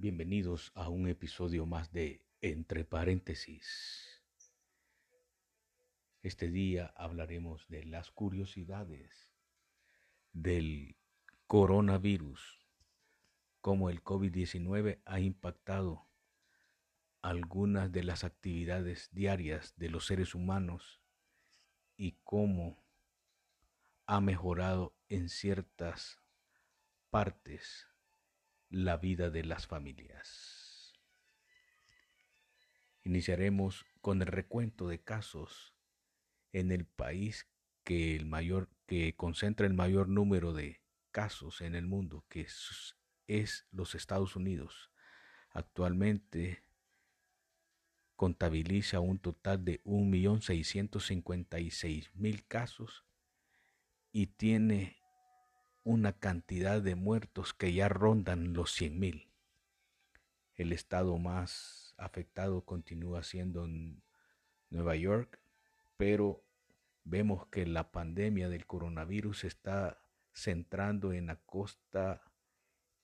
Bienvenidos a un episodio más de Entre paréntesis. Este día hablaremos de las curiosidades del coronavirus, cómo el COVID-19 ha impactado algunas de las actividades diarias de los seres humanos y cómo ha mejorado en ciertas partes la vida de las familias. Iniciaremos con el recuento de casos en el país que el mayor que concentra el mayor número de casos en el mundo, que es, los Estados Unidos. Actualmente contabiliza un total de 1.656.000 casos y tiene una cantidad de muertos que ya rondan los 100.000. El estado más afectado continúa siendo Nueva York, pero vemos que la pandemia del coronavirus está centrando en la costa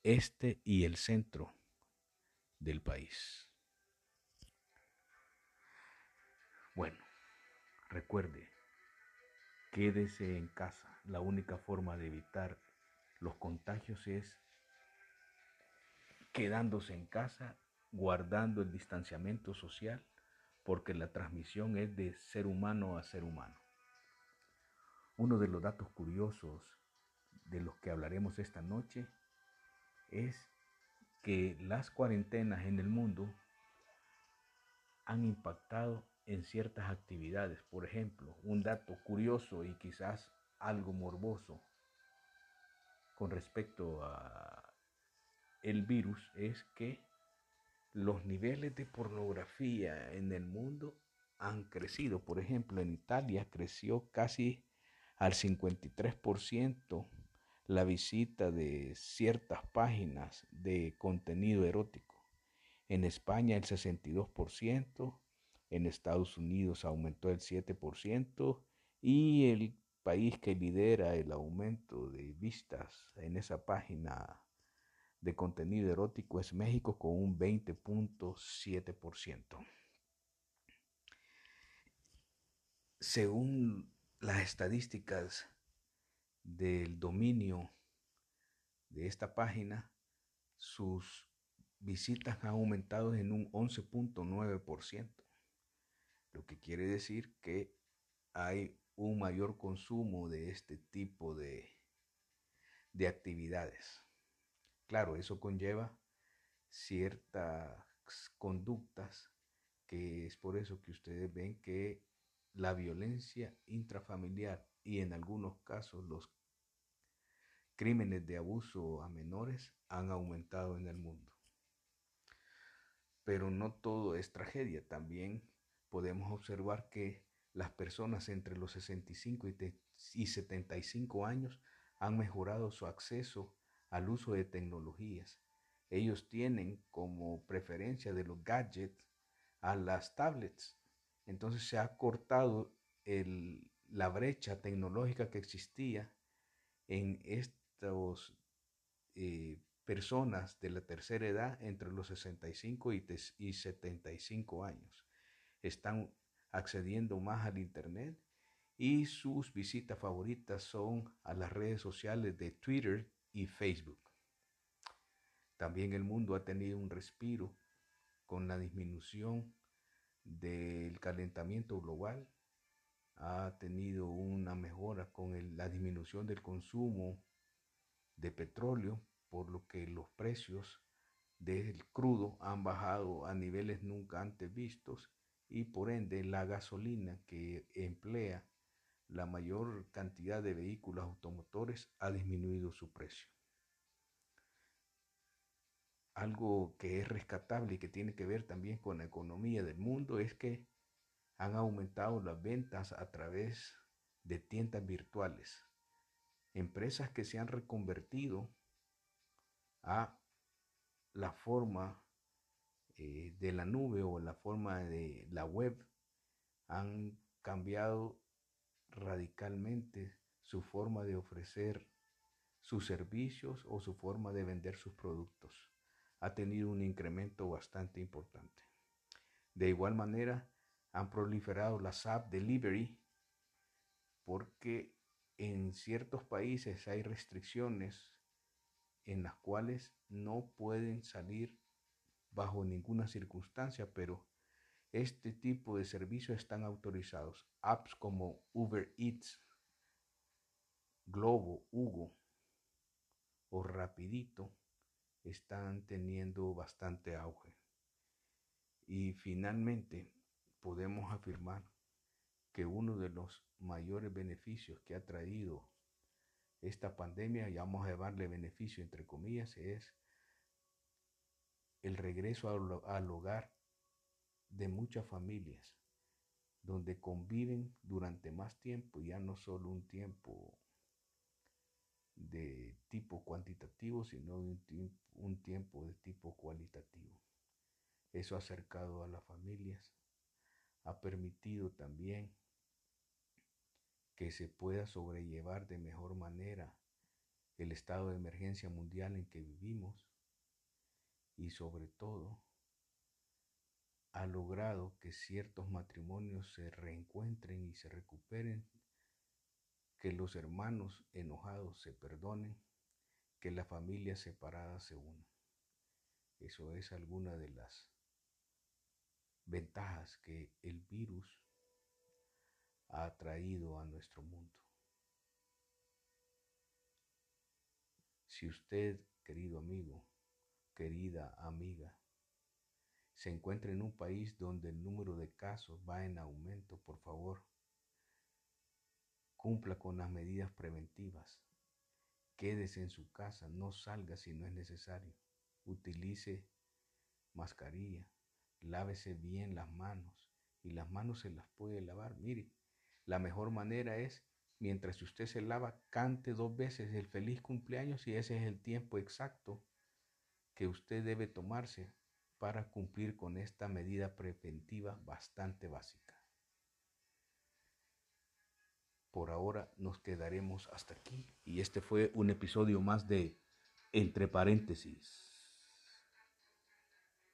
este y el centro del país. Bueno, recuerde, quédese en casa. La única forma de evitar los contagios es quedándose en casa, guardando el distanciamiento social, porque la transmisión es de ser humano a ser humano. Uno de los datos curiosos de los que hablaremos esta noche es que las cuarentenas en el mundo han impactado en ciertas actividades. Por ejemplo, un dato curioso y quizás algo morboso con respecto a el virus es que los niveles de pornografía en el mundo han crecido. Por ejemplo, en Italia creció casi al 53% la visita de ciertas páginas de contenido erótico. En España el 62%, en Estados Unidos aumentó el 7% y el país que lidera el aumento de vistas en esa página de contenido erótico es México con un 20.7%. Según las estadísticas del dominio de esta página, sus visitas han aumentado en un 11.9%, lo que quiere decir que hay un mayor consumo de este tipo de, de actividades. Claro, eso conlleva ciertas conductas que es por eso que ustedes ven que la violencia intrafamiliar y en algunos casos los crímenes de abuso a menores han aumentado en el mundo. Pero no todo es tragedia, también podemos observar que las personas entre los 65 y 75 años han mejorado su acceso al uso de tecnologías. Ellos tienen como preferencia de los gadgets a las tablets. Entonces se ha cortado la brecha tecnológica que existía en estas eh, personas de la tercera edad entre los 65 y, y 75 años. Están accediendo más al Internet y sus visitas favoritas son a las redes sociales de Twitter y Facebook. También el mundo ha tenido un respiro con la disminución del calentamiento global, ha tenido una mejora con la disminución del consumo de petróleo, por lo que los precios del crudo han bajado a niveles nunca antes vistos y por ende la gasolina que emplea la mayor cantidad de vehículos automotores ha disminuido su precio. Algo que es rescatable y que tiene que ver también con la economía del mundo es que han aumentado las ventas a través de tiendas virtuales. Empresas que se han reconvertido a la forma eh, de la nube o la forma de la web han cambiado radicalmente su forma de ofrecer sus servicios o su forma de vender sus productos. ha tenido un incremento bastante importante. De igual manera, han proliferado las app delivery porque en ciertos países hay restricciones en las cuales no pueden salir bajo ninguna circunstancia, pero este tipo de servicios están autorizados. Apps como Uber Eats, Globo, Hugo o Rapidito están teniendo bastante auge. Y finalmente podemos afirmar que uno de los mayores beneficios que ha traído esta pandemia, y vamos a llevarle beneficio entre comillas, es el regreso al, hogar de muchas familias, donde conviven durante más tiempo, ya no solo un tiempo de tipo cuantitativo, sino un, un tiempo de tipo cualitativo. Eso ha acercado a las familias, ha permitido también que se pueda sobrellevar de mejor manera el estado de emergencia mundial en que vivimos y sobre todo ha logrado que ciertos matrimonios se reencuentren y se recuperen, que los hermanos enojados se perdonen, que las familias separadas se unan. Eso es alguna de las ventajas que el virus ha traído a nuestro mundo. Si usted, querido amigo, querida amiga, se encuentra en un país donde el número de casos va en aumento, por favor, cumpla con las medidas preventivas. Quédese en su casa, no salga si no es necesario. Utilice mascarilla, lávese bien las manos y las manos se las puede lavar. Mire, la mejor manera es, mientras usted se lava, cante dos veces el feliz cumpleaños y ese es el tiempo exacto que usted debe tomarse para cumplir con esta medida preventiva bastante básica. Por ahora nos quedaremos hasta aquí y este fue un episodio más de Entre paréntesis.